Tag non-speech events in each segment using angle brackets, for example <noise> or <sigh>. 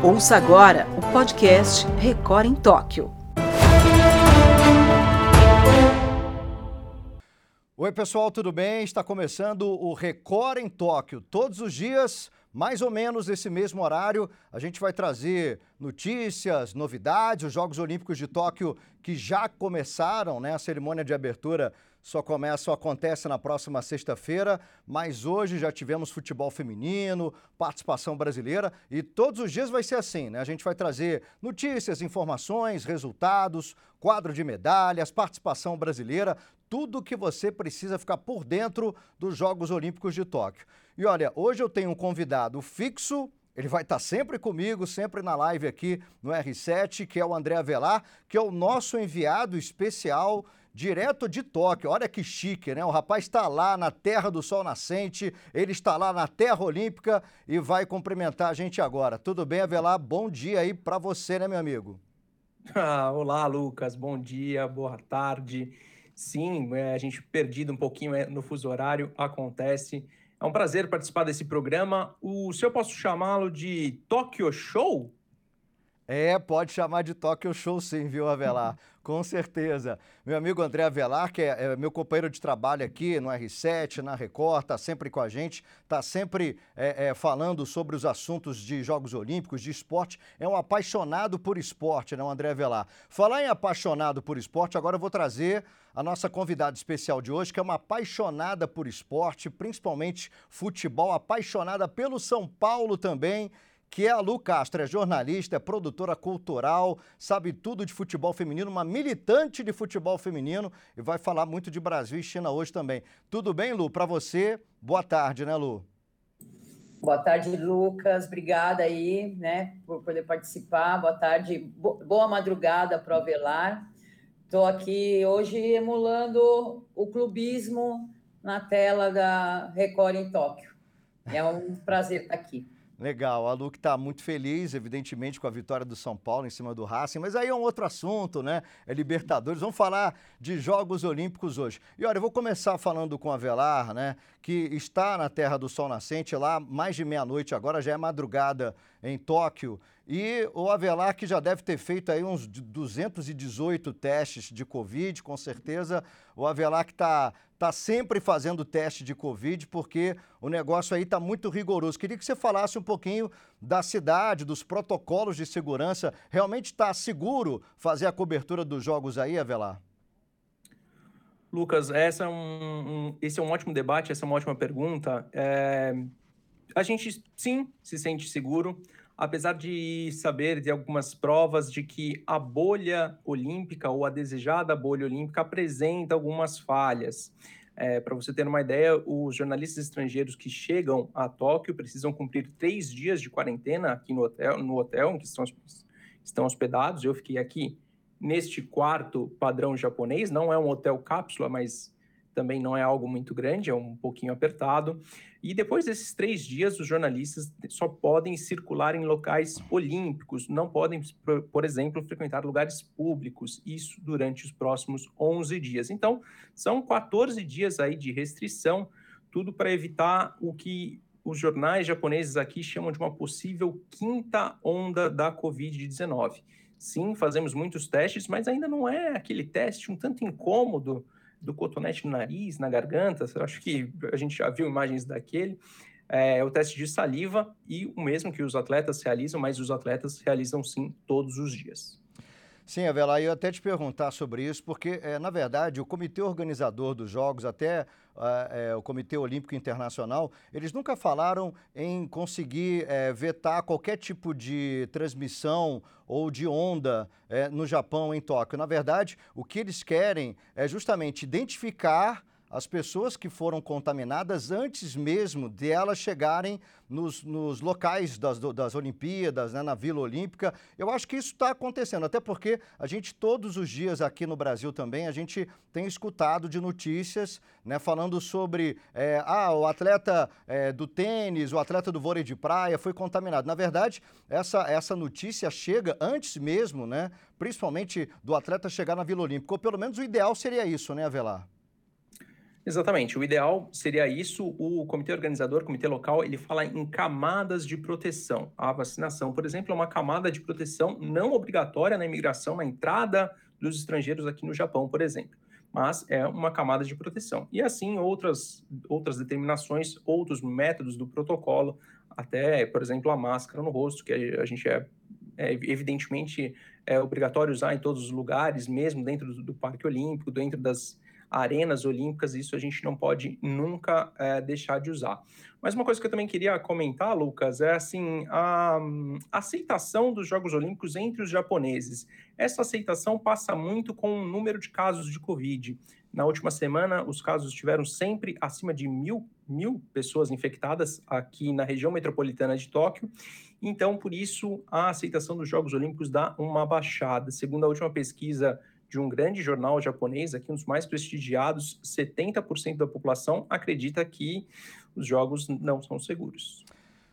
Ouça agora o podcast Record em Tóquio. Oi, pessoal, tudo bem? Está começando o Record em Tóquio. Todos os dias, mais ou menos nesse mesmo horário, a gente vai trazer notícias, novidades, os Jogos Olímpicos de Tóquio que já começaram, né? A cerimônia de abertura só começa, só acontece na próxima sexta-feira, mas hoje já tivemos futebol feminino, participação brasileira e todos os dias vai ser assim, né? A gente vai trazer notícias, informações, resultados, quadro de medalhas, participação brasileira, tudo que você precisa ficar por dentro dos Jogos Olímpicos de Tóquio. E olha, hoje eu tenho um convidado fixo, ele vai estar sempre comigo, sempre na live aqui no R7, que é o André Avelar, que é o nosso enviado especial direto de Tóquio. Olha que chique, né? O rapaz está lá na terra do sol nascente, ele está lá na terra olímpica e vai cumprimentar a gente agora. Tudo bem, Avelar? Bom dia aí para você, né, meu amigo? Ah, olá, Lucas. Bom dia, boa tarde. Sim, é, a gente perdido um pouquinho é, no fuso horário, acontece. É um prazer participar desse programa. O se eu posso chamá-lo de Tokyo Show? É, pode chamar de Tokyo Show sim, viu, Avelar? Com certeza. Meu amigo André Avelar, que é, é, meu companheiro de trabalho aqui no R7, na Record, está sempre com a gente, está sempre é, é, falando sobre os assuntos de Jogos Olímpicos, de esporte. É um apaixonado por esporte, né, o André Avelar? Falar em apaixonado por esporte, agora eu vou trazer a nossa convidada especial de hoje, que é uma apaixonada por esporte, principalmente futebol, apaixonada pelo São Paulo também que é a Lu Castro, é jornalista, é produtora cultural, sabe tudo de futebol feminino, uma militante de futebol feminino e vai falar muito de Brasil e China hoje também. Tudo bem, Lu? Para você, boa tarde, né, Lu? Boa tarde, Lucas. Obrigada aí, né, por poder participar. Boa tarde, boa madrugada para o Avelar. Estou aqui hoje emulando o clubismo na tela da Record em Tóquio. É um prazer estar aqui. Legal, a Lu que está muito feliz, evidentemente, com a vitória do São Paulo em cima do Racing, mas aí é um outro assunto, né? É Libertadores. Vamos falar de Jogos Olímpicos hoje. E olha, eu vou começar falando com a Velar, né? Que está na Terra do Sol Nascente, lá mais de meia-noite agora, já é madrugada em Tóquio. E o Avelar, que já deve ter feito aí uns 218 testes de Covid, com certeza. O Avelar que está tá sempre fazendo teste de Covid, porque o negócio aí está muito rigoroso. Queria que você falasse um pouquinho da cidade, dos protocolos de segurança. Realmente está seguro fazer a cobertura dos jogos aí, Avelar? Lucas, essa é um, um, esse é um ótimo debate, essa é uma ótima pergunta. É, a gente, sim, se sente seguro apesar de saber de algumas provas de que a bolha olímpica ou a desejada bolha olímpica apresenta algumas falhas. É, Para você ter uma ideia, os jornalistas estrangeiros que chegam a Tóquio precisam cumprir três dias de quarentena aqui no hotel, no hotel em que estão, estão hospedados. Eu fiquei aqui neste quarto padrão japonês, não é um hotel cápsula, mas também não é algo muito grande, é um pouquinho apertado. E depois desses três dias, os jornalistas só podem circular em locais olímpicos, não podem, por exemplo, frequentar lugares públicos, isso durante os próximos 11 dias. Então, são 14 dias aí de restrição, tudo para evitar o que os jornais japoneses aqui chamam de uma possível quinta onda da Covid-19. Sim, fazemos muitos testes, mas ainda não é aquele teste um tanto incômodo do cotonete no nariz, na garganta, eu acho que a gente já viu imagens daquele, é o teste de saliva e o mesmo que os atletas realizam, mas os atletas realizam sim todos os dias. Sim, Avela, eu até te perguntar sobre isso, porque, é, na verdade, o comitê organizador dos Jogos, até é, o Comitê Olímpico Internacional, eles nunca falaram em conseguir é, vetar qualquer tipo de transmissão ou de onda é, no Japão, em Tóquio. Na verdade, o que eles querem é justamente identificar as pessoas que foram contaminadas antes mesmo de elas chegarem nos, nos locais das, das Olimpíadas, né, na Vila Olímpica. Eu acho que isso está acontecendo, até porque a gente todos os dias aqui no Brasil também, a gente tem escutado de notícias né, falando sobre é, ah, o atleta é, do tênis, o atleta do vôlei de praia foi contaminado. Na verdade, essa, essa notícia chega antes mesmo, né, principalmente do atleta chegar na Vila Olímpica, ou pelo menos o ideal seria isso, né, Avelar? Exatamente. O ideal seria isso. O comitê organizador, o comitê local, ele fala em camadas de proteção. A vacinação, por exemplo, é uma camada de proteção não obrigatória na imigração, na entrada dos estrangeiros aqui no Japão, por exemplo. Mas é uma camada de proteção. E assim, outras, outras determinações, outros métodos do protocolo, até, por exemplo, a máscara no rosto, que a gente é, é evidentemente é obrigatório usar em todos os lugares, mesmo dentro do, do Parque Olímpico, dentro das arenas olímpicas, isso a gente não pode nunca é, deixar de usar. Mas uma coisa que eu também queria comentar, Lucas, é assim a, a aceitação dos Jogos Olímpicos entre os japoneses. Essa aceitação passa muito com o número de casos de Covid. Na última semana, os casos estiveram sempre acima de mil, mil pessoas infectadas aqui na região metropolitana de Tóquio. Então, por isso, a aceitação dos Jogos Olímpicos dá uma baixada. Segundo a última pesquisa de um grande jornal japonês, aqui um dos mais prestigiados, 70% da população acredita que os jogos não são seguros.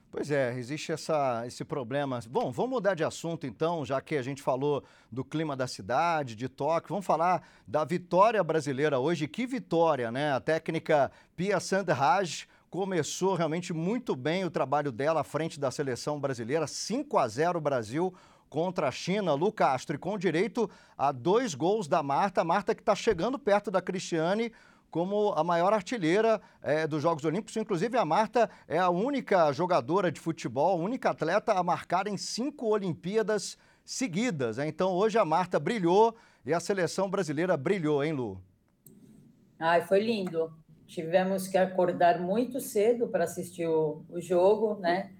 Pois é, existe essa, esse problema. Bom, vamos mudar de assunto então, já que a gente falou do clima da cidade, de Tóquio, vamos falar da vitória brasileira hoje. Que vitória, né? A técnica Pia Sandraj começou realmente muito bem o trabalho dela à frente da seleção brasileira, 5 a 0 Brasil contra a China, Lu Castro, e com direito a dois gols da Marta. Marta que está chegando perto da Cristiane como a maior artilheira é, dos Jogos Olímpicos. Inclusive, a Marta é a única jogadora de futebol, a única atleta a marcar em cinco Olimpíadas seguidas. Né? Então, hoje a Marta brilhou e a seleção brasileira brilhou, hein, Lu? Ai, foi lindo. Tivemos que acordar muito cedo para assistir o, o jogo, né?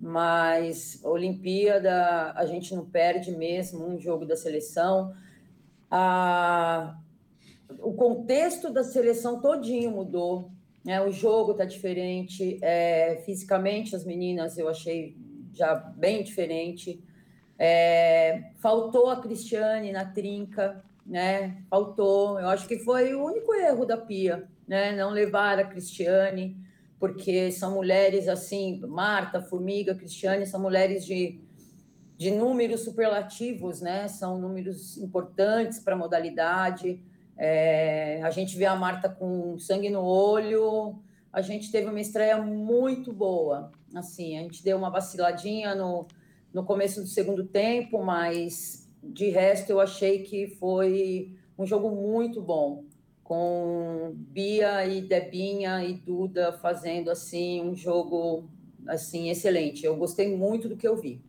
Mas Olimpíada a gente não perde mesmo um jogo da seleção. A, o contexto da seleção todinho mudou, né? O jogo tá diferente, é, fisicamente as meninas eu achei já bem diferente. É, faltou a Cristiane na trinca, né? Faltou. Eu acho que foi o único erro da Pia, né? Não levar a Cristiane porque são mulheres assim, Marta, Formiga, Cristiane, são mulheres de, de números superlativos, né? São números importantes para a modalidade. É, a gente vê a Marta com sangue no olho. A gente teve uma estreia muito boa. Assim, a gente deu uma vaciladinha no, no começo do segundo tempo, mas de resto eu achei que foi um jogo muito bom com Bia e Debinha e Duda fazendo assim um jogo assim excelente. Eu gostei muito do que eu vi.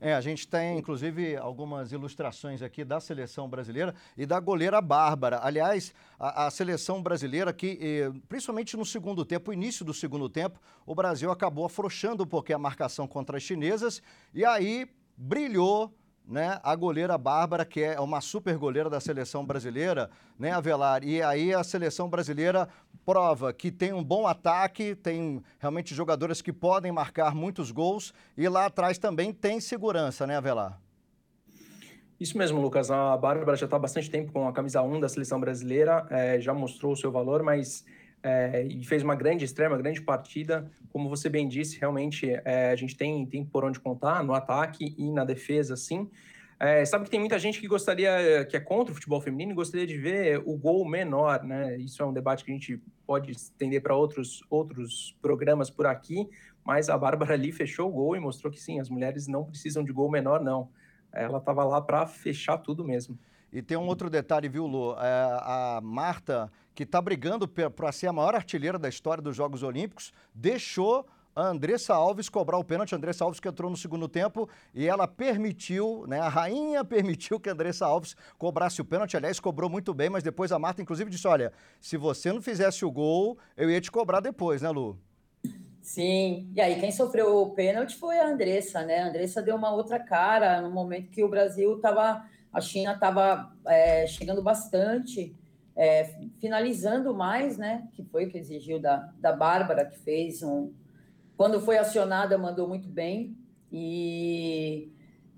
É, a gente tem inclusive algumas ilustrações aqui da seleção brasileira e da goleira Bárbara. Aliás, a, a seleção brasileira que, eh, principalmente no segundo tempo, início do segundo tempo, o Brasil acabou afrouxando um pouquinho a marcação contra as chinesas e aí brilhou né, a goleira Bárbara, que é uma super goleira da seleção brasileira, né, Avelar? E aí a seleção brasileira prova que tem um bom ataque, tem realmente jogadoras que podem marcar muitos gols e lá atrás também tem segurança, né, Avelar? Isso mesmo, Lucas. A Bárbara já está há bastante tempo com a camisa 1 da seleção brasileira, é, já mostrou o seu valor, mas é, e fez uma grande estreia, uma grande partida. Como você bem disse, realmente é, a gente tem, tem por onde contar no ataque e na defesa, sim. É, sabe que tem muita gente que gostaria, que é contra o futebol feminino, e gostaria de ver o gol menor, né? Isso é um debate que a gente pode estender para outros, outros programas por aqui, mas a Bárbara ali fechou o gol e mostrou que sim, as mulheres não precisam de gol menor, não. Ela estava lá para fechar tudo mesmo. E tem um outro detalhe, viu, Lu? É, a Marta, que está brigando para ser a maior artilheira da história dos Jogos Olímpicos, deixou a Andressa Alves cobrar o pênalti. A Andressa Alves que entrou no segundo tempo e ela permitiu, né? A rainha <laughs> permitiu que a Andressa Alves cobrasse o pênalti. Aliás, cobrou muito bem, mas depois a Marta, inclusive, disse: olha, se você não fizesse o gol, eu ia te cobrar depois, né, Lu? Sim, e aí quem sofreu o pênalti foi a Andressa, né? A Andressa deu uma outra cara no momento que o Brasil estava a China estava é, chegando bastante, é, finalizando mais, né? Que foi o que exigiu da, da Bárbara, que fez um. Quando foi acionada, mandou muito bem. E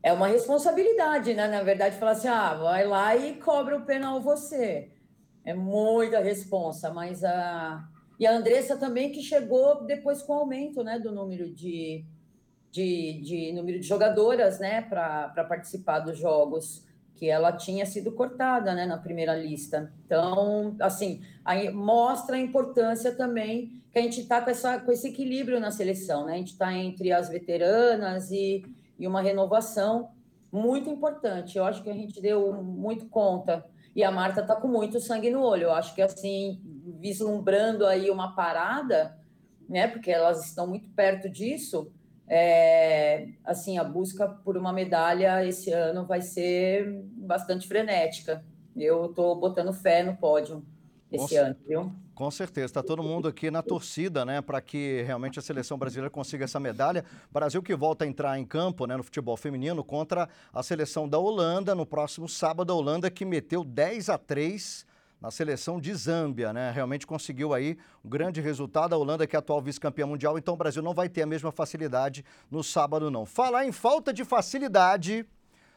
é uma responsabilidade, né? Na verdade, falar assim: ah, vai lá e cobra o penal você. É muita responsa, mas a. E a Andressa também, que chegou depois com o aumento né, do número de, de, de número de jogadoras né, para participar dos jogos que ela tinha sido cortada, né, na primeira lista. Então, assim, aí mostra a importância também que a gente está com, com esse equilíbrio na seleção, né? A gente está entre as veteranas e, e uma renovação muito importante. Eu acho que a gente deu muito conta. E a Marta está com muito sangue no olho. Eu acho que, assim, vislumbrando aí uma parada, né? Porque elas estão muito perto disso. É, assim, a busca por uma medalha esse ano vai ser bastante frenética. Eu estou botando fé no pódio esse ano, viu? Com certeza, está todo mundo aqui na torcida, né, para que realmente a seleção brasileira consiga essa medalha. Brasil que volta a entrar em campo, né, no futebol feminino contra a seleção da Holanda no próximo sábado. A Holanda que meteu 10 a 3 na seleção de Zâmbia, né? Realmente conseguiu aí um grande resultado. A Holanda que é atual vice-campeã mundial, então o Brasil não vai ter a mesma facilidade no sábado não. Falar em falta de facilidade,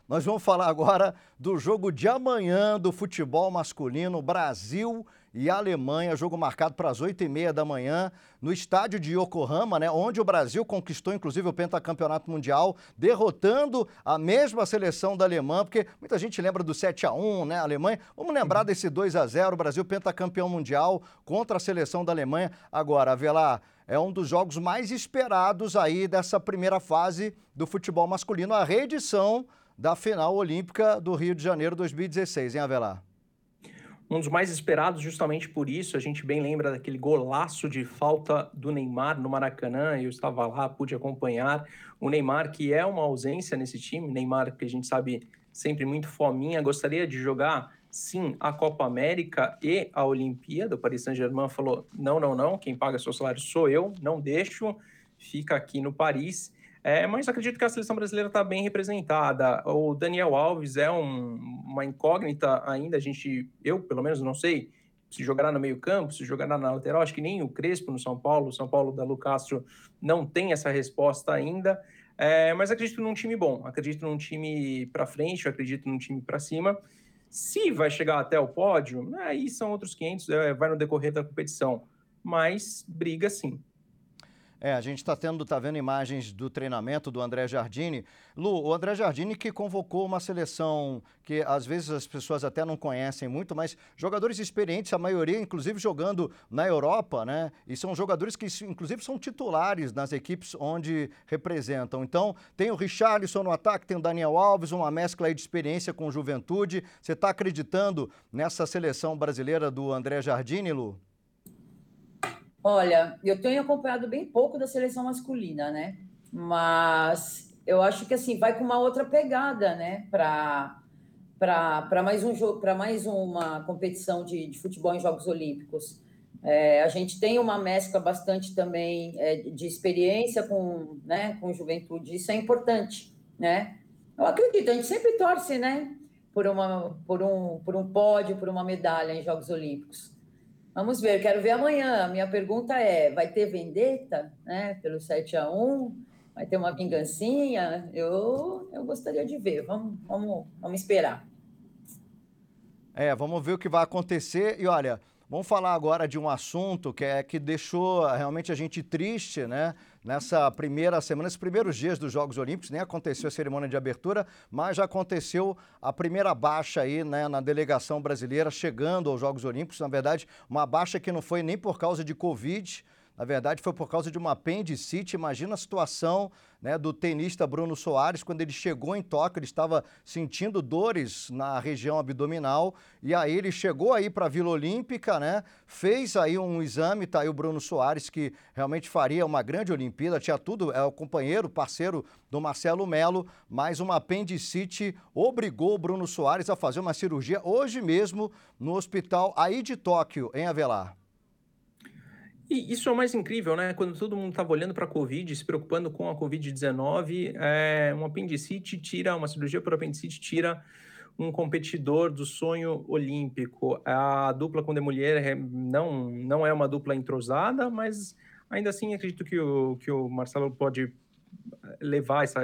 nós vamos falar agora do jogo de amanhã do futebol masculino Brasil Alemanha, jogo marcado para as 8h30 da manhã, no estádio de Yokohama, né, onde o Brasil conquistou inclusive o pentacampeonato mundial, derrotando a mesma seleção da Alemanha, porque muita gente lembra do 7 a 1 né, Alemanha. Vamos lembrar desse 2 a 0 o Brasil pentacampeão mundial contra a seleção da Alemanha. Agora, Avelar, é um dos jogos mais esperados aí dessa primeira fase do futebol masculino, a reedição da final olímpica do Rio de Janeiro 2016, hein, Avelar? Um dos mais esperados justamente por isso. A gente bem lembra daquele golaço de falta do Neymar no Maracanã. Eu estava lá, pude acompanhar. O Neymar, que é uma ausência nesse time, Neymar, que a gente sabe sempre muito fominha, gostaria de jogar sim a Copa América e a Olimpíada. O Paris Saint-Germain falou: não, não, não, quem paga seu salário sou eu, não deixo, fica aqui no Paris. É, mas acredito que a seleção brasileira está bem representada. O Daniel Alves é um, uma incógnita ainda. A gente, eu pelo menos não sei se jogará no meio campo, se jogará na lateral. Acho que nem o Crespo no São Paulo, o São Paulo da Lucastro não tem essa resposta ainda. É, mas acredito num time bom, acredito num time para frente, acredito num time para cima. Se vai chegar até o pódio, aí são outros 500, é, vai no decorrer da competição. Mas briga sim. É, a gente está tendo, tá vendo imagens do treinamento do André Jardini. Lu, o André Jardini que convocou uma seleção que às vezes as pessoas até não conhecem muito, mas jogadores experientes, a maioria inclusive jogando na Europa, né? E são jogadores que inclusive são titulares nas equipes onde representam. Então, tem o Richarlison no ataque, tem o Daniel Alves, uma mescla aí de experiência com juventude. Você está acreditando nessa seleção brasileira do André Jardini, Lu? Olha, eu tenho acompanhado bem pouco da seleção masculina, né? Mas eu acho que assim vai com uma outra pegada, né? Para para mais um jogo, para mais uma competição de, de, futebol em Jogos Olímpicos. É, a gente tem uma mescla bastante também é, de experiência com, né, com juventude. Isso é importante, né? Eu acredito. A gente sempre torce, né? Por uma, por um, por um pódio, por uma medalha em Jogos Olímpicos. Vamos ver, quero ver amanhã. A minha pergunta é: vai ter vendetta né, pelo 7 a 1 Vai ter uma vingancinha? Eu, eu gostaria de ver. Vamos, vamos, vamos esperar. É, vamos ver o que vai acontecer. E olha, vamos falar agora de um assunto que é que deixou realmente a gente triste, né? Nessa primeira semana, nesses primeiros dias dos Jogos Olímpicos, nem aconteceu a cerimônia de abertura, mas já aconteceu a primeira baixa aí né, na delegação brasileira chegando aos Jogos Olímpicos. Na verdade, uma baixa que não foi nem por causa de Covid, na verdade, foi por causa de uma apendicite. Imagina a situação né, do tenista Bruno Soares, quando ele chegou em Tóquio, ele estava sentindo dores na região abdominal, e aí ele chegou aí para a Vila Olímpica, né, fez aí um exame, tá aí o Bruno Soares, que realmente faria uma grande Olimpíada, tinha tudo, é o companheiro, parceiro do Marcelo Melo, mas uma apendicite obrigou o Bruno Soares a fazer uma cirurgia hoje mesmo no hospital aí de Tóquio, em Avelar. E isso é o mais incrível, né? Quando todo mundo estava olhando para a Covid, se preocupando com a Covid-19, é, um apendicite tira, uma cirurgia por apendicite tira um competidor do sonho olímpico. A dupla com de mulher não, não é uma dupla entrosada, mas ainda assim acredito que o, que o Marcelo pode levar essa,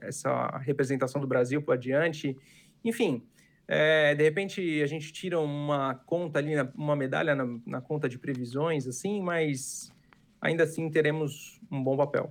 essa representação do Brasil para adiante. Enfim, é, de repente a gente tira uma conta ali, uma medalha na, na, conta de previsões, assim, mas ainda assim teremos um bom papel.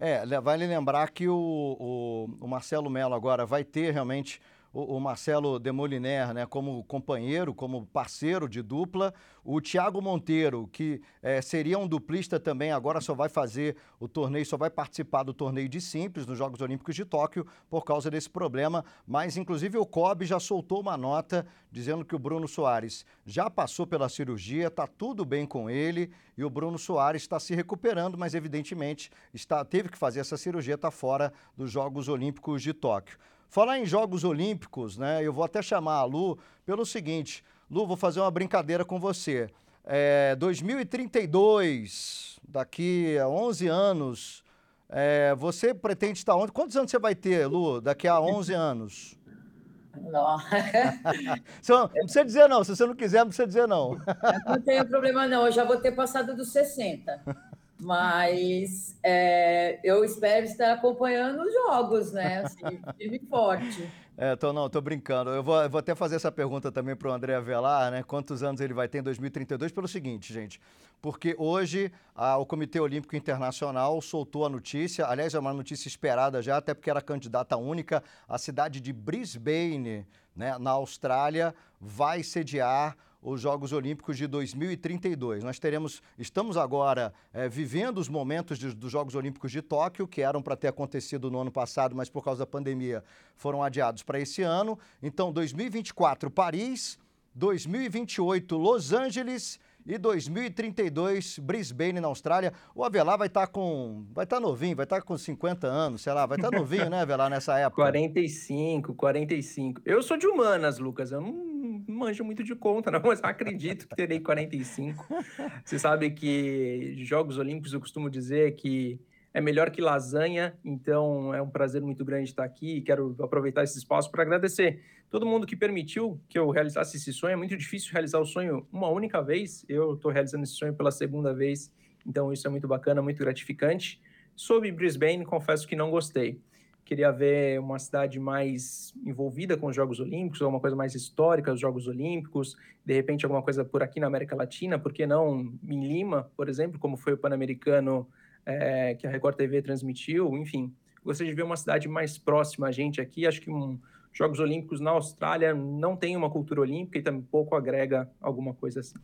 É, vale lembrar que o, o, o Marcelo Mello agora vai ter realmente o, o Marcelo Demoliner, né, como companheiro, como parceiro de dupla. O Thiago Monteiro, que é, seria um duplista também, agora só vai fazer o torneio, só vai participar do torneio de simples nos Jogos Olímpicos de Tóquio por causa desse problema. Mas, inclusive, o COB já soltou uma nota dizendo que o Bruno Soares já passou pela cirurgia, está tudo bem com ele e o Bruno Soares está se recuperando, mas evidentemente está, teve que fazer essa cirurgia, está fora dos Jogos Olímpicos de Tóquio. Falar em Jogos Olímpicos, né? Eu vou até chamar a Lu pelo seguinte: Lu, vou fazer uma brincadeira com você. É, 2032, daqui a 11 anos, é, você pretende estar onde? Quantos anos você vai ter, Lu, daqui a 11 anos? <laughs> Não. não precisa dizer não, se você não quiser, não precisa dizer não. Não tenho problema não, eu já vou ter passado dos 60. <laughs> Mas é, eu espero estar acompanhando os jogos, né? Assim, firme forte. <laughs> É, tô, não, tô brincando. Eu vou, vou até fazer essa pergunta também para o André Avelar, né? Quantos anos ele vai ter em 2032? Pelo seguinte, gente, porque hoje a, o Comitê Olímpico Internacional soltou a notícia, aliás, é uma notícia esperada já, até porque era candidata única, a cidade de Brisbane, né, na Austrália, vai sediar os Jogos Olímpicos de 2032. Nós teremos, estamos agora é, vivendo os momentos de, dos Jogos Olímpicos de Tóquio, que eram para ter acontecido no ano passado, mas por causa da pandemia foram adiados para esse ano. Então, 2024, Paris, 2028, Los Angeles e 2032, Brisbane, na Austrália. O Avelar vai estar tá com. Vai estar tá novinho, vai estar tá com 50 anos, sei lá, vai estar tá novinho, né, Avelar, nessa época? 45, 45. Eu sou de humanas, Lucas. Eu não manjo muito de conta, <laughs> não, mas acredito que terei 45. Você sabe que Jogos Olímpicos eu costumo dizer que é melhor que lasanha, então é um prazer muito grande estar aqui e quero aproveitar esse espaço para agradecer todo mundo que permitiu que eu realizasse esse sonho. É muito difícil realizar o sonho uma única vez, eu estou realizando esse sonho pela segunda vez, então isso é muito bacana, muito gratificante. Sobre Brisbane, confesso que não gostei queria ver uma cidade mais envolvida com os Jogos Olímpicos, alguma coisa mais histórica, os Jogos Olímpicos, de repente alguma coisa por aqui na América Latina, por que não em Lima, por exemplo, como foi o Pan-Americano é, que a Record TV transmitiu, enfim. Gostaria de ver uma cidade mais próxima a gente aqui, acho que um, Jogos Olímpicos na Austrália não tem uma cultura olímpica e também pouco agrega alguma coisa assim.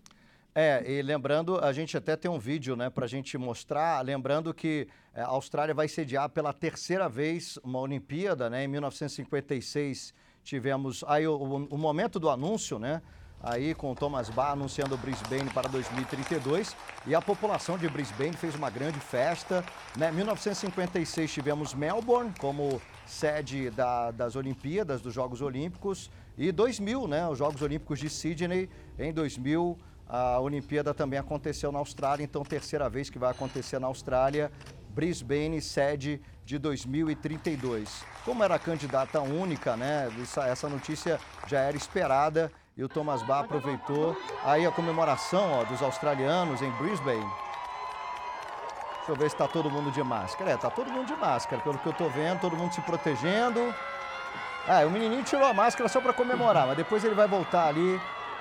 É, e lembrando, a gente até tem um vídeo, né, para a gente mostrar, lembrando que é, a Austrália vai sediar pela terceira vez uma Olimpíada, né, em 1956 tivemos aí o, o, momento do anúncio, né, aí com o Thomas Bach anunciando Brisbane para 2032 e a população de Brisbane fez uma grande festa, né, 1956 tivemos Melbourne como sede da, das Olimpíadas, dos Jogos Olímpicos e 2000, né, os Jogos Olímpicos de Sydney em 2000 a Olimpíada também aconteceu na Austrália, então terceira vez que vai acontecer na Austrália. Brisbane, sede de 2032. Como era candidata única, né? Essa, notícia já era esperada e o Thomas Bach aproveitou. Aí a comemoração ó, dos australianos em Brisbane. Deixa eu ver se está todo mundo de máscara. É, tá todo mundo de máscara, pelo que eu estou vendo, todo mundo se protegendo. Ah, o menininho tirou a máscara só para comemorar, mas depois ele vai voltar ali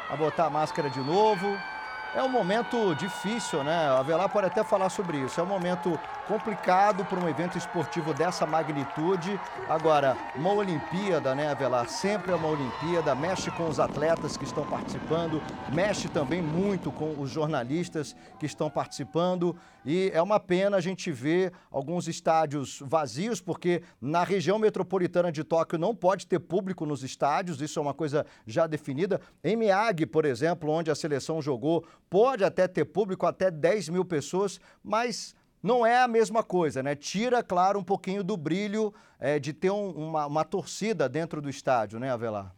a botar a máscara de novo. É um momento difícil, né? A Avelar pode até falar sobre isso. É um momento complicado para um evento esportivo dessa magnitude. Agora, uma Olimpíada, né, Avelar? Sempre é uma Olimpíada, mexe com os atletas que estão participando, mexe também muito com os jornalistas que estão participando. E é uma pena a gente ver alguns estádios vazios, porque na região metropolitana de Tóquio não pode ter público nos estádios, isso é uma coisa já definida. Em Miyagi, por exemplo, onde a seleção jogou, pode até ter público, até 10 mil pessoas, mas não é a mesma coisa, né? Tira, claro, um pouquinho do brilho é, de ter um, uma, uma torcida dentro do estádio, né, Avelar?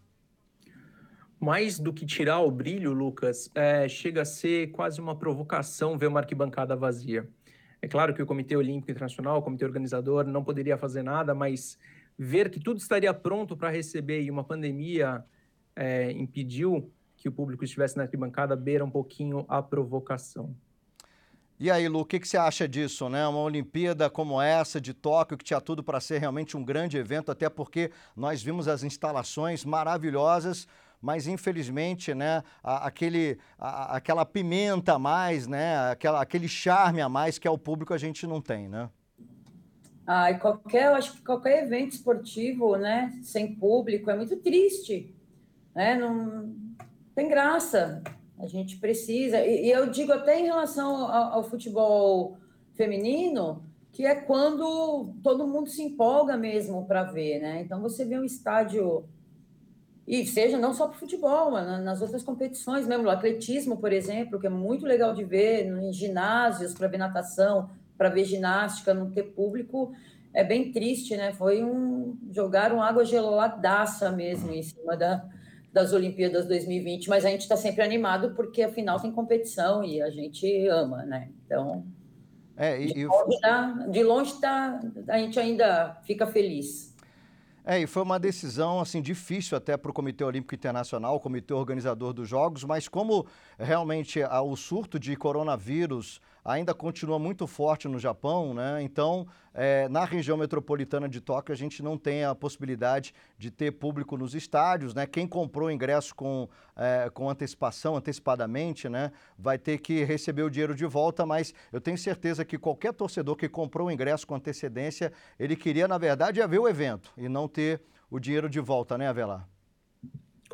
Mais do que tirar o brilho, Lucas, é, chega a ser quase uma provocação ver uma arquibancada vazia. É claro que o Comitê Olímpico Internacional, o comitê organizador, não poderia fazer nada, mas ver que tudo estaria pronto para receber e uma pandemia é, impediu que o público estivesse na arquibancada, beira um pouquinho a provocação. E aí, Lu, o que, que, você acha disso, né? Uma Olimpíada como essa de Tóquio, que tinha tudo para ser realmente um grande evento, até porque nós vimos as instalações maravilhosas, mas infelizmente, né, aquele, a, aquela pimenta a mais, né, aquela, aquele charme a mais que ao público a gente não tem, né? Ah, e qualquer, eu acho que qualquer evento esportivo, né, sem público, é muito triste, né? Não tem graça. A gente precisa. E, e eu digo até em relação ao, ao, futebol feminino, que é quando todo mundo se empolga mesmo para ver, né? Então você vê um estádio e seja não só para futebol, mas nas outras competições mesmo, o atletismo, por exemplo, que é muito legal de ver, em ginásios, para ver natação, para ver ginástica, não ter público, é bem triste, né? Foi um. jogaram água geladaça mesmo em cima da, das Olimpíadas 2020, mas a gente está sempre animado porque afinal tem competição e a gente ama, né? Então. É, e, de, longe, tá, de longe tá, a gente ainda fica feliz. É, e foi uma decisão assim difícil até para o Comitê Olímpico Internacional, o comitê organizador dos Jogos, mas como realmente a, o surto de coronavírus ainda continua muito forte no Japão, né? Então, é, na região metropolitana de Tóquio, a gente não tem a possibilidade de ter público nos estádios, né? Quem comprou ingresso com, é, com antecipação, antecipadamente, né? Vai ter que receber o dinheiro de volta, mas eu tenho certeza que qualquer torcedor que comprou o ingresso com antecedência, ele queria, na verdade, ver o evento e não ter o dinheiro de volta, né, Avelar?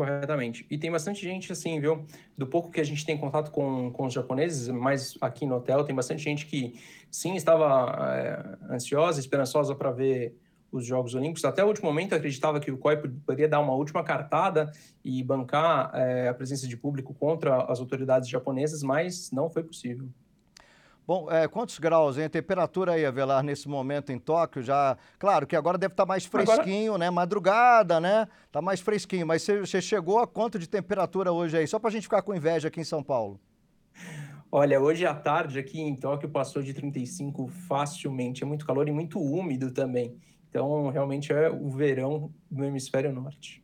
Corretamente. E tem bastante gente, assim, viu? Do pouco que a gente tem contato com, com os japoneses, mas aqui no hotel, tem bastante gente que, sim, estava é, ansiosa, esperançosa para ver os Jogos Olímpicos. Até o último momento, acreditava que o COI poderia dar uma última cartada e bancar é, a presença de público contra as autoridades japonesas, mas não foi possível. Bom, é, quantos graus, hein? A temperatura aí, Avelar, nesse momento em Tóquio já... Claro que agora deve estar tá mais fresquinho, agora... né? Madrugada, né? Tá mais fresquinho. Mas você chegou a quanto de temperatura hoje aí? Só para a gente ficar com inveja aqui em São Paulo. Olha, hoje à tarde aqui em Tóquio passou de 35 facilmente. É muito calor e muito úmido também. Então, realmente é o verão no hemisfério norte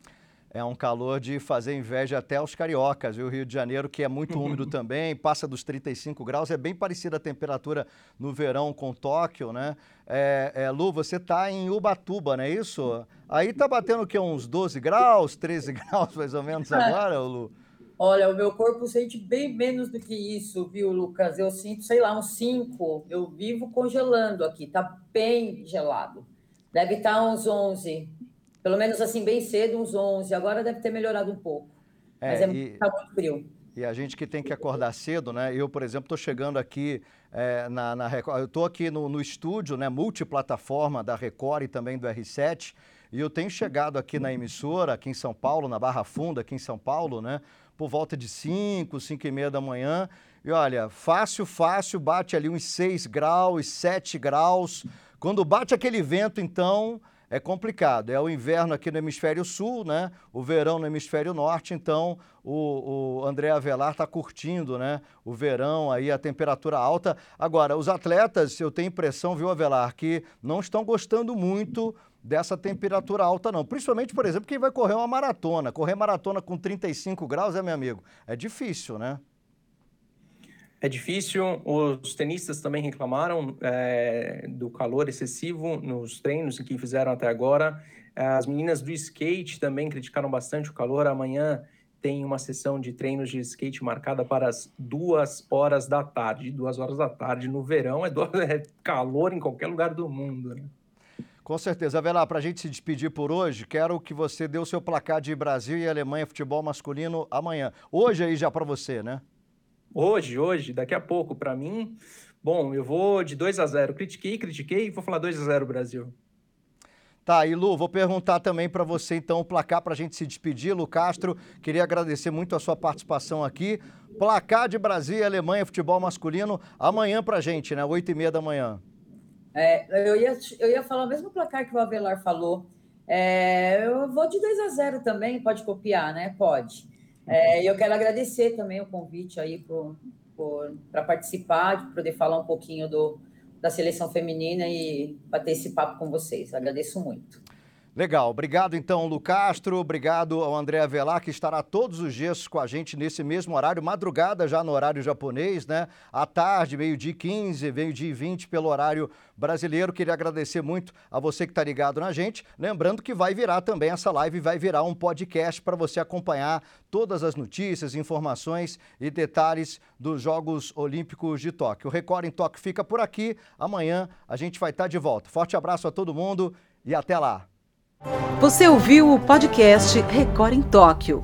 é um calor de fazer inveja até aos cariocas. E o Rio de Janeiro, que é muito <laughs> úmido também, passa dos 35 graus, é bem parecida a temperatura no verão com Tóquio, né? É, é, Lu, você está em Ubatuba, não é isso? Aí tá batendo o quê? Uns 12 graus, 13 <laughs> graus mais ou menos agora, Lu? Olha, o meu corpo sente bem menos do que isso, viu, Lucas? Eu sinto, sei lá, uns 5. Eu vivo congelando aqui, tá bem gelado. Deve estar tá uns 11 pelo menos assim, bem cedo, uns 11. Agora deve ter melhorado um pouco. É, mas é e, tá muito frio. E a gente que tem que acordar cedo, né? Eu, por exemplo, estou chegando aqui é, na, na Record. Eu estou aqui no, no estúdio, né? Multiplataforma da Record e também do R7. E eu tenho chegado aqui na emissora, aqui em São Paulo, na Barra Funda, aqui em São Paulo, né? Por volta de 5, 5 e meia da manhã. E olha, fácil, fácil, bate ali uns 6 graus, 7 graus. Quando bate aquele vento, então, é complicado. É o inverno aqui no hemisfério sul, né? O verão no hemisfério norte, então o, o André Avelar está curtindo, né? O verão aí, a temperatura alta. Agora, os atletas, eu tenho impressão, viu, Avelar, que não estão gostando muito dessa temperatura alta, não. Principalmente, por exemplo, quem vai correr uma maratona. Correr maratona com 35 graus, é, meu amigo, é difícil, né? É difícil, os tenistas também reclamaram é, do calor excessivo nos treinos que fizeram até agora. As meninas do skate também criticaram bastante o calor. Amanhã tem uma sessão de treinos de skate marcada para as duas horas da tarde. Duas horas da tarde no verão é, <laughs> é calor em qualquer lugar do mundo. Né? Com certeza. Vela, para a gente se despedir por hoje, quero que você dê o seu placar de Brasil e Alemanha futebol masculino amanhã. Hoje aí já para você, né? Hoje, hoje, daqui a pouco, para mim, bom, eu vou de 2 a 0. Critiquei, critiquei e vou falar 2 a 0 Brasil. Tá, e Lu, vou perguntar também para você então o placar para a gente se despedir. Lu Castro, queria agradecer muito a sua participação aqui. Placar de Brasil e Alemanha, futebol masculino, amanhã para a gente, né? 8 e meia da manhã. É, eu, ia, eu ia falar o mesmo placar que o Avelar falou. É, eu vou de 2 a 0 também, pode copiar, né? Pode. É, eu quero agradecer também o convite aí para participar, de poder falar um pouquinho do, da seleção feminina e bater esse papo com vocês. Agradeço muito. Legal, obrigado então, Lu Castro, obrigado ao André Avelar, que estará todos os dias com a gente nesse mesmo horário, madrugada já no horário japonês, né? À tarde, meio-dia 15, meio-dia 20 pelo horário brasileiro. Queria agradecer muito a você que está ligado na gente. Lembrando que vai virar também essa live, vai virar um podcast para você acompanhar todas as notícias, informações e detalhes dos Jogos Olímpicos de Tóquio. O Record em Tóquio fica por aqui. Amanhã a gente vai estar tá de volta. Forte abraço a todo mundo e até lá. Você ouviu o podcast Record em Tóquio.